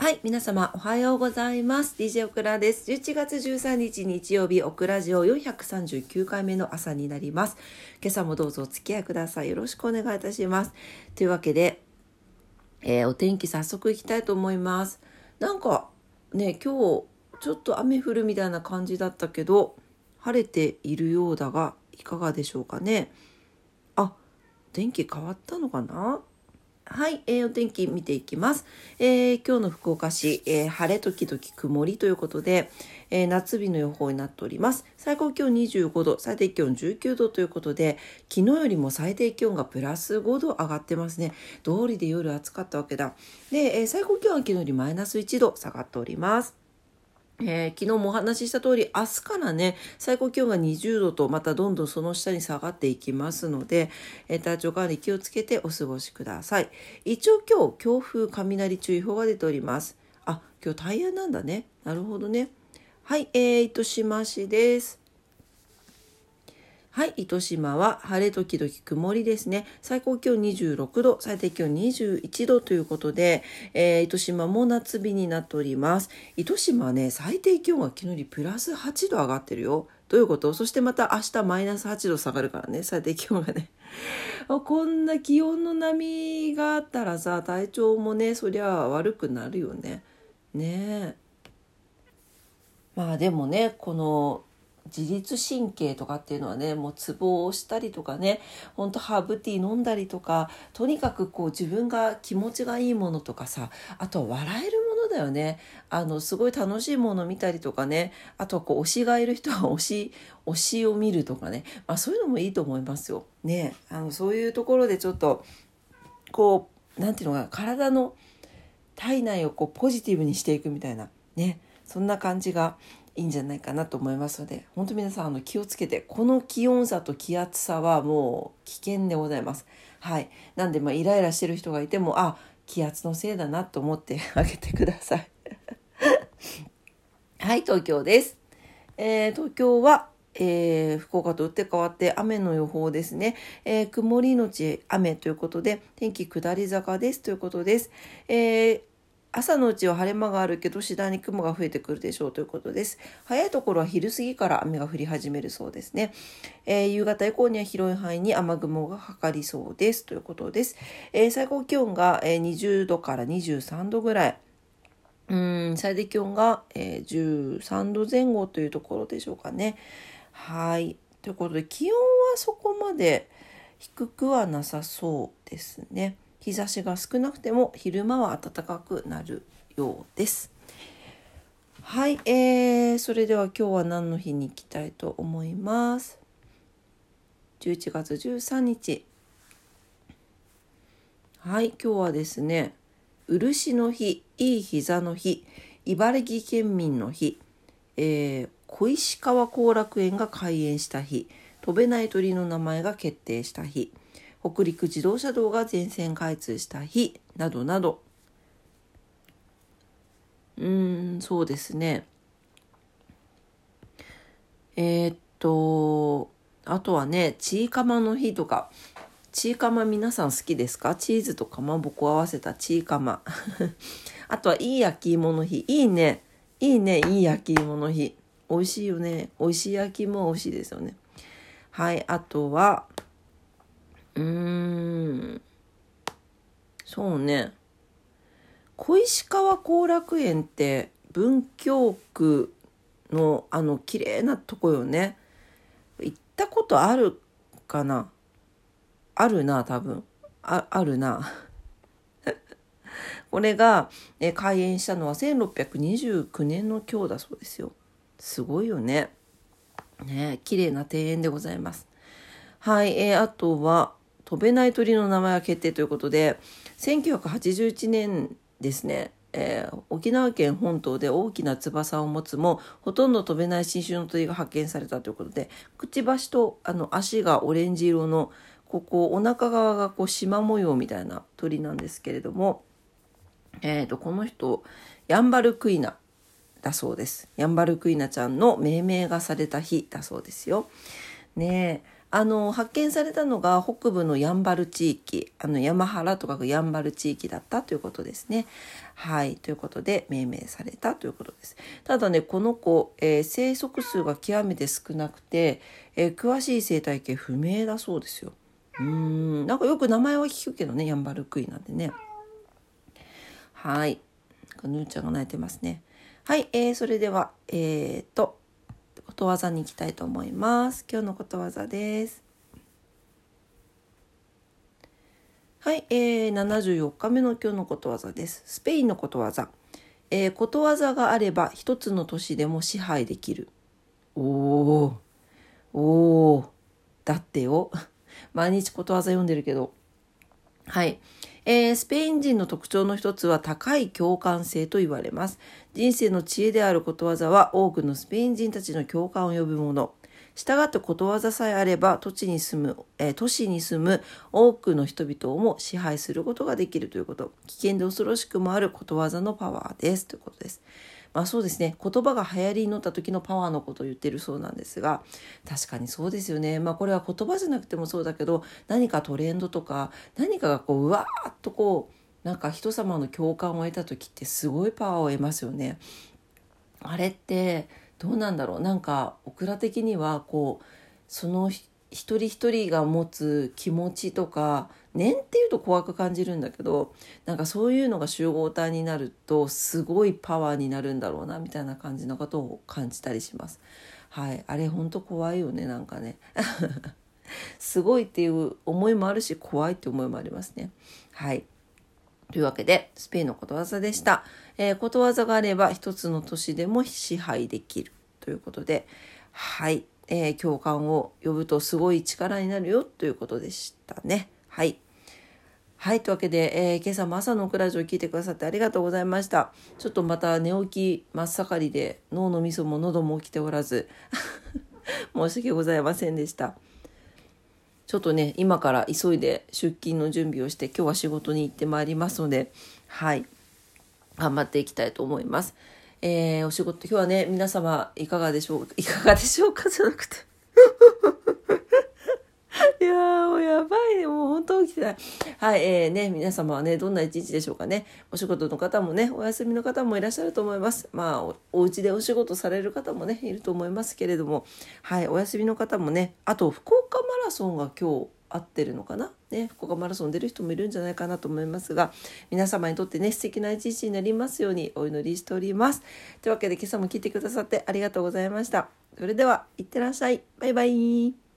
はい、皆様おはようございます。DJ オクラです。11月13日日曜日、オクラジオ439回目の朝になります。今朝もどうぞお付き合いください。よろしくお願いいたします。というわけで、えーお天気早速いきたいと思います。なんかね、今日ちょっと雨降るみたいな感じだったけど、晴れているようだが、いかがでしょうかね。あ、天気変わったのかな？はい、えーお天気見ていきます。えー今日の福岡市、えー晴れ時々曇りということで、えー夏日の予報になっております。最高気温25度、最低気温19度ということで、昨日よりも最低気温がプラス5度上がってますね。通りで夜暑かったわけだ。で、え最高気温は昨日よりマイナス1度下がっております。えー昨日もお話しした通り明日からね最高気温が20度とまたどんどんその下に下がっていきますので、えー体調管理気をつけてお過ごしください。一応今日強風雷注意報が出ております。あ今日タイヤなんだね。なるほどね。はいえー、糸島市です。はい、糸島は晴れ時々曇りですね。最高気温26度、最低気温21度ということで、えー糸島も夏日になっております。糸島はね、最低気温が昨日よりプラス8度上がってるよ。どういうこと？そしてまた明日マイナス8度下がるからね、最低気温がね。こんな気温の波があったらさ、体調もね、そりゃ悪くなるよね。ねえ。まあでもねこの自律神経とかっていうのはねもうツボを押したりとかねほんとハーブティー飲んだりとかとにかくこう自分が気持ちがいいものとかさあとは笑えるものだよね。あのすごい楽しいもの見たりとかねあとはこう推しがいる人は 推し推しを見るとかね、まあ、そういうのもいいと思いますよ。ね。あのそういうところでちょっとこうなんていうのかな体の体内をこうポジティブにしていくみたいな。ね。そんな感じがいいんじゃないかなと思いますので本当皆さんあの気をつけてこの気温差と気圧差はもう危険でございます。はい、なんでまあイライラしてる人がいてもあ気圧のせいだなと思って あげてください。はい東京です。えー東京はえー福岡と打って変わって雨の予報ですね、えー曇りのち雨ということで天気下り坂ですということです、えー朝のうちは晴れ間があるけど次第に雲が増えてくるでしょうということです。早いところは昼過ぎから雨が降り始めるそうですね、えー夕方以降には広い範囲に雨雲がかかりそうですということです、えー最高気温が、20度から23度ぐらい。うん最低気温が、えー13度前後というところでしょうかね。はい。ということで気温はそこまで低くはなさそうですね。日差しが少なくても昼間は暖かくなるようです。はい、えー、それでは今日は何の日に行きたいと思います？11月13日。はい、今日はですね、漆の日、いい膝の日、茨城県民の日、えー小石川後楽園が開園した日、飛べない鳥の名前が決定した日、北陸自動車道が全線開通した日、などなど。うーん、そうですね。えーっと、あとはね、チーカマの日とか、チーカマ皆さん好きですか？チーズとかまぼこ合わせたチーカマ。あとはいい焼き芋の日。いいね。いいね。いい焼き芋の日。美味しいよね。美味しい焼き芋は美味しいですよね。はい。あとは、うーん。そうね。小石川後楽園って文京区のあの綺麗なとこよね。行ったことあるかな？あるな多分ああるな これが、え開園したのは1629年の今日だそうですよすごいよねね綺麗な庭園でございますはい、えーあとは飛べない鳥の名前が決定ということで1981年ですねえー沖縄県本島で大きな翼を持つもほとんど飛べない新種の鳥が発見されたということでくちばしとあの足がオレンジ色のここお腹側がこう縞模様みたいな鳥なんですけれども、えー、とこの人ヤンバルクイナだそうですヤンバルクイナちゃんの命名がされた日だそうですよ。ねえあの発見されたのが北部のヤンバル地域あの山原とかくヤンバル地域だったということですね。はいということで命名されたということです。ただねこの子、えー、生息数が極めて少なくて、えー、詳しい生態系不明だそうですよ。うんなんかよく名前は聞くけどねヤンバルクイなんでね。はい。ぬーちゃんが泣いてますね。はい、えー、それではえっ、とことわざに行きたいと思います。今日のことわざです。はい、えー、74日目の今日のことわざです。スペインのことわざ。えー、ことわざがあれば一つの都市でも支配できる。おお、おお、だってよ。毎日ことわざ読んでるけど。はい。えー、スペイン人の特徴の一つは高い共感性と言われます。人生の知恵であることわざは多くのスペイン人たちの共感を呼ぶもの。従ってことわざさえあれば土地に住む、えー、都市に住む多くの人々をも支配することができるということ。危険で恐ろしくもあることわざのパワーですということです。まあそうですね。言葉が流行りに乗った時のパワーのことを言ってるそうなんですが確かにそうですよね。まあこれは言葉じゃなくてもそうだけど何かトレンドとか何かがこううわーっとこうなんか人様の共感を得た時ってすごいパワーを得ますよね。あれってどうなんだろう。なんかオクラ的にはこうその一人一人が持つ気持ちとか念っていうと怖く感じるんだけどなんかそういうのが集合体になるとすごいパワーになるんだろうなみたいな感じのことを感じたりします。はい、あれほんと怖いよねなんかね。すごいっていう思いもあるし怖いって思いもありますね。はい。というわけでスペインのことわざでした。えー、ことわざがあれば一つの都市でも支配できるということではい。えー、共感を呼ぶとすごい力になるよということでしたね。はい。はい。というわけで、えー、今朝も朝のクラジオを聞いてくださってありがとうございました。ちょっとまた寝起き真っ盛りで脳のみそも喉も起きておらず 申し訳ございませんでした。ちょっとね、今から急いで出勤の準備をして今日は仕事に行ってまいりますので、はい。頑張っていきたいと思います。えー、お仕事、今日はね、皆様いかがでしょう、いかがでしょうかじゃなくて いやー、もうやばいね。もう本当起きてない。はい、えー、ね、皆様はね、どんな一日でしょうかね。お仕事の方もね、お休みの方もいらっしゃると思います。まあお、お家でお仕事される方もね、いると思いますけれども、はい、お休みの方もね、あと、福岡マラソンが今日、合ってるのかな、ね、福岡マラソン出る人もいるんじゃないかなと思いますが皆様にとってね素敵な一日になりますようにお祈りしております。というわけで今朝も聞いてくださってありがとうございました。それではいってらっしゃい。バイバイ。